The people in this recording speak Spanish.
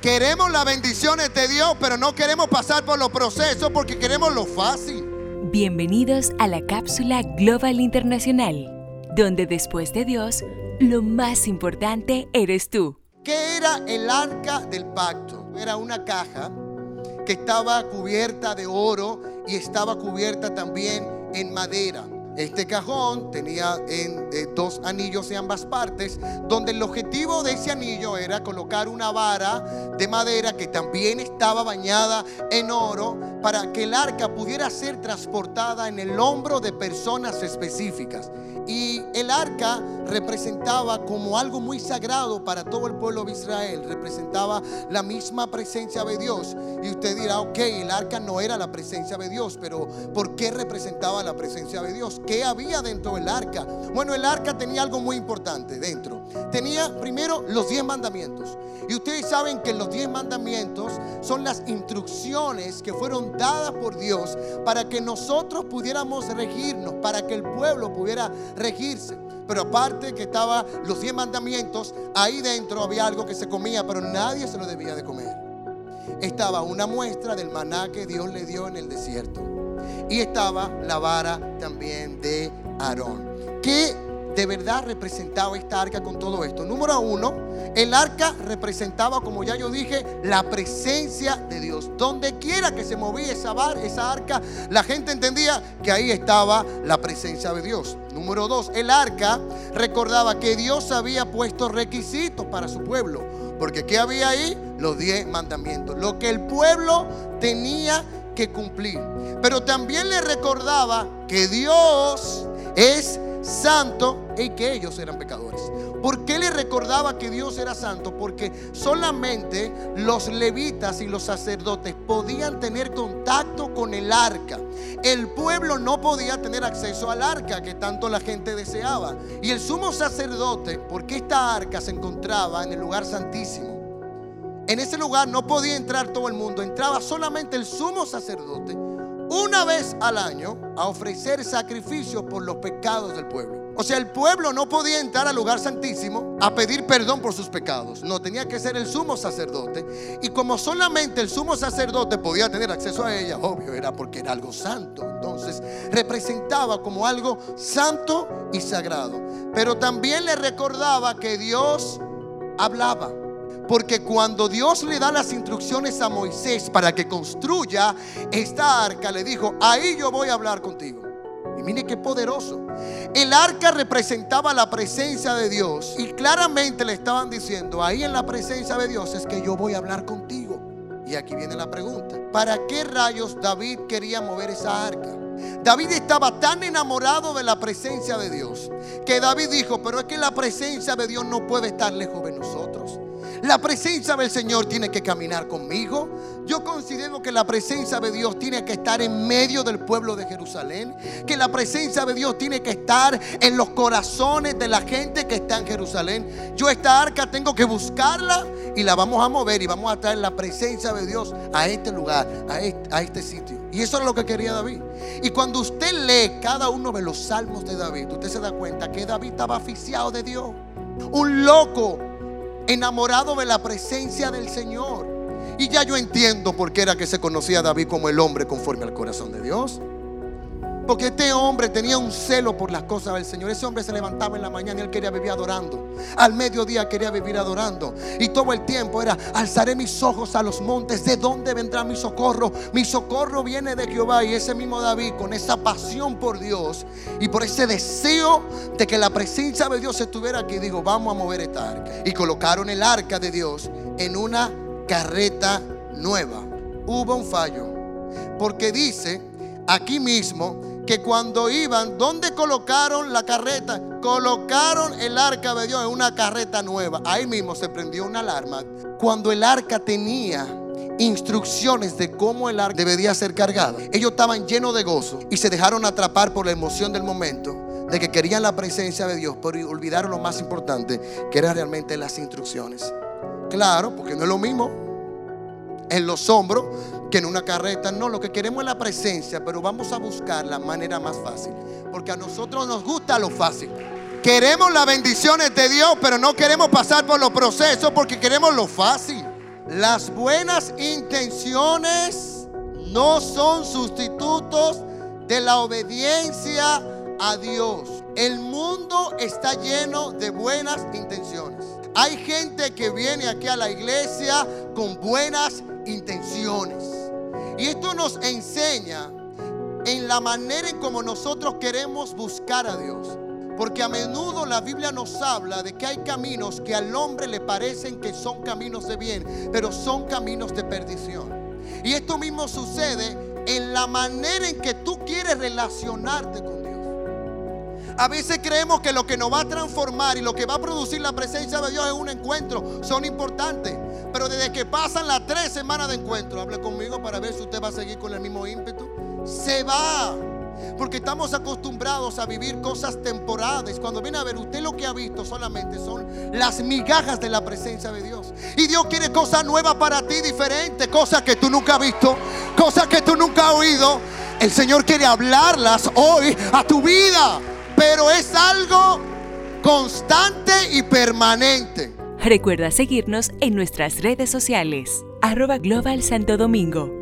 Queremos las bendiciones de Dios, pero no queremos pasar por los procesos porque queremos lo fácil. Bienvenidos a la cápsula Global Internacional, donde después de Dios, lo más importante eres tú. ¿Qué era el arca del pacto? Era una caja que estaba cubierta de oro y estaba cubierta también en madera. Este cajón tenía en, eh, dos anillos en ambas partes, donde el objetivo de ese anillo era colocar una vara de madera que también estaba bañada en oro para que el arca pudiera ser transportada en el hombro de personas específicas. Y el arca representaba como algo muy sagrado para todo el pueblo de Israel, representaba la misma presencia de Dios. Y usted dirá, ok, el arca no era la presencia de Dios, pero ¿por qué representaba la presencia de Dios? ¿Qué había dentro del arca? Bueno, el arca tenía algo muy importante dentro. Tenía primero los diez mandamientos. Y ustedes saben que los diez mandamientos son las instrucciones que fueron dadas por Dios para que nosotros pudiéramos regirnos, para que el pueblo pudiera regirse. Pero aparte que estaba los diez mandamientos, ahí dentro había algo que se comía, pero nadie se lo debía de comer. Estaba una muestra del maná que Dios le dio en el desierto. Y estaba la vara también de Aarón. ¿Qué de verdad representaba esta arca con todo esto? Número uno, el arca representaba, como ya yo dije, la presencia de Dios. Donde quiera que se movía esa, bar, esa arca, la gente entendía que ahí estaba la presencia de Dios. Número dos, el arca recordaba que Dios había puesto requisitos para su pueblo. Porque ¿qué había ahí? Los diez mandamientos. Lo que el pueblo tenía que cumplir. Pero también le recordaba que Dios es santo y que ellos eran pecadores. ¿Por qué le recordaba que Dios era santo? Porque solamente los levitas y los sacerdotes podían tener contacto con el arca. El pueblo no podía tener acceso al arca que tanto la gente deseaba. Y el sumo sacerdote, porque esta arca se encontraba en el lugar santísimo, en ese lugar no podía entrar todo el mundo, entraba solamente el sumo sacerdote una vez al año a ofrecer sacrificios por los pecados del pueblo. O sea, el pueblo no podía entrar al lugar santísimo a pedir perdón por sus pecados. No, tenía que ser el sumo sacerdote. Y como solamente el sumo sacerdote podía tener acceso a ella, obvio, era porque era algo santo. Entonces, representaba como algo santo y sagrado. Pero también le recordaba que Dios hablaba. Porque cuando Dios le da las instrucciones a Moisés para que construya esta arca, le dijo, ahí yo voy a hablar contigo. Y mire qué poderoso. El arca representaba la presencia de Dios. Y claramente le estaban diciendo, ahí en la presencia de Dios es que yo voy a hablar contigo. Y aquí viene la pregunta. ¿Para qué rayos David quería mover esa arca? David estaba tan enamorado de la presencia de Dios que David dijo, pero es que la presencia de Dios no puede estar lejos de nosotros. La presencia del Señor tiene que caminar conmigo. Yo considero que la presencia de Dios tiene que estar en medio del pueblo de Jerusalén. Que la presencia de Dios tiene que estar en los corazones de la gente que está en Jerusalén. Yo esta arca tengo que buscarla y la vamos a mover y vamos a traer la presencia de Dios a este lugar, a este, sitio. Y eso es lo que quería David. Y cuando usted lee cada uno de los salmos de David, usted se da cuenta que David estaba aficiado de Dios. Un loco enamorado de la presencia del Señor. Y ya yo entiendo por qué era que se conocía a David como el hombre conforme al corazón de Dios. Porque este hombre tenía un celo por las cosas del Señor. Ese hombre se levantaba en la mañana y él quería vivir adorando. Al mediodía quería vivir adorando. Y todo el tiempo era, alzaré mis ojos a los montes. ¿De dónde vendrá mi socorro? Mi socorro viene de Jehová. Y ese mismo David, con esa pasión por Dios y por ese deseo de que la presencia de Dios estuviera aquí, digo, vamos a mover esta arca. Y colocaron el arca de Dios en una carreta nueva. Hubo un fallo. Porque dice aquí mismo que cuando iban, ¿dónde colocaron la carreta? Colocaron el arca de Dios en una carreta nueva. Ahí mismo se prendió una alarma. Cuando el arca tenía instrucciones de cómo el arca debería ser cargada, ellos estaban llenos de gozo y se dejaron atrapar por la emoción del momento de que querían la presencia de Dios, pero olvidaron lo más importante, que eran realmente las instrucciones. Claro, porque no es lo mismo en los hombros que en una carreta. No, lo que queremos es la presencia, pero vamos a buscar la manera más fácil. Porque a nosotros nos gusta lo fácil. Queremos las bendiciones de Dios, pero no queremos pasar por los procesos porque queremos lo fácil. Las buenas intenciones no son sustitutos de la obediencia a Dios. El mundo está lleno de buenas intenciones. Hay gente que viene aquí a la iglesia con buenas intenciones. Y esto nos enseña en la manera en como nosotros queremos buscar a Dios. Porque a menudo la Biblia nos habla de que hay caminos que al hombre le parecen que son caminos de bien, pero son caminos de perdición. Y esto mismo sucede en la manera en que tú quieres relacionarte con. A veces creemos que lo que nos va a transformar y lo que va a producir la presencia de Dios en un encuentro son importantes. Pero desde que pasan las tres semanas de encuentro, hable conmigo para ver si usted va a seguir con el mismo ímpetu. Se va. Porque estamos acostumbrados a vivir cosas temporales. Cuando viene a ver, usted lo que ha visto solamente son las migajas de la presencia de Dios. Y Dios quiere cosas nuevas para ti, diferentes, cosas que tú nunca has visto, cosas que tú nunca has oído. El Señor quiere hablarlas hoy a tu vida, pero es algo constante y permanente. Recuerda seguirnos en nuestras redes sociales, arroba Global Santo Domingo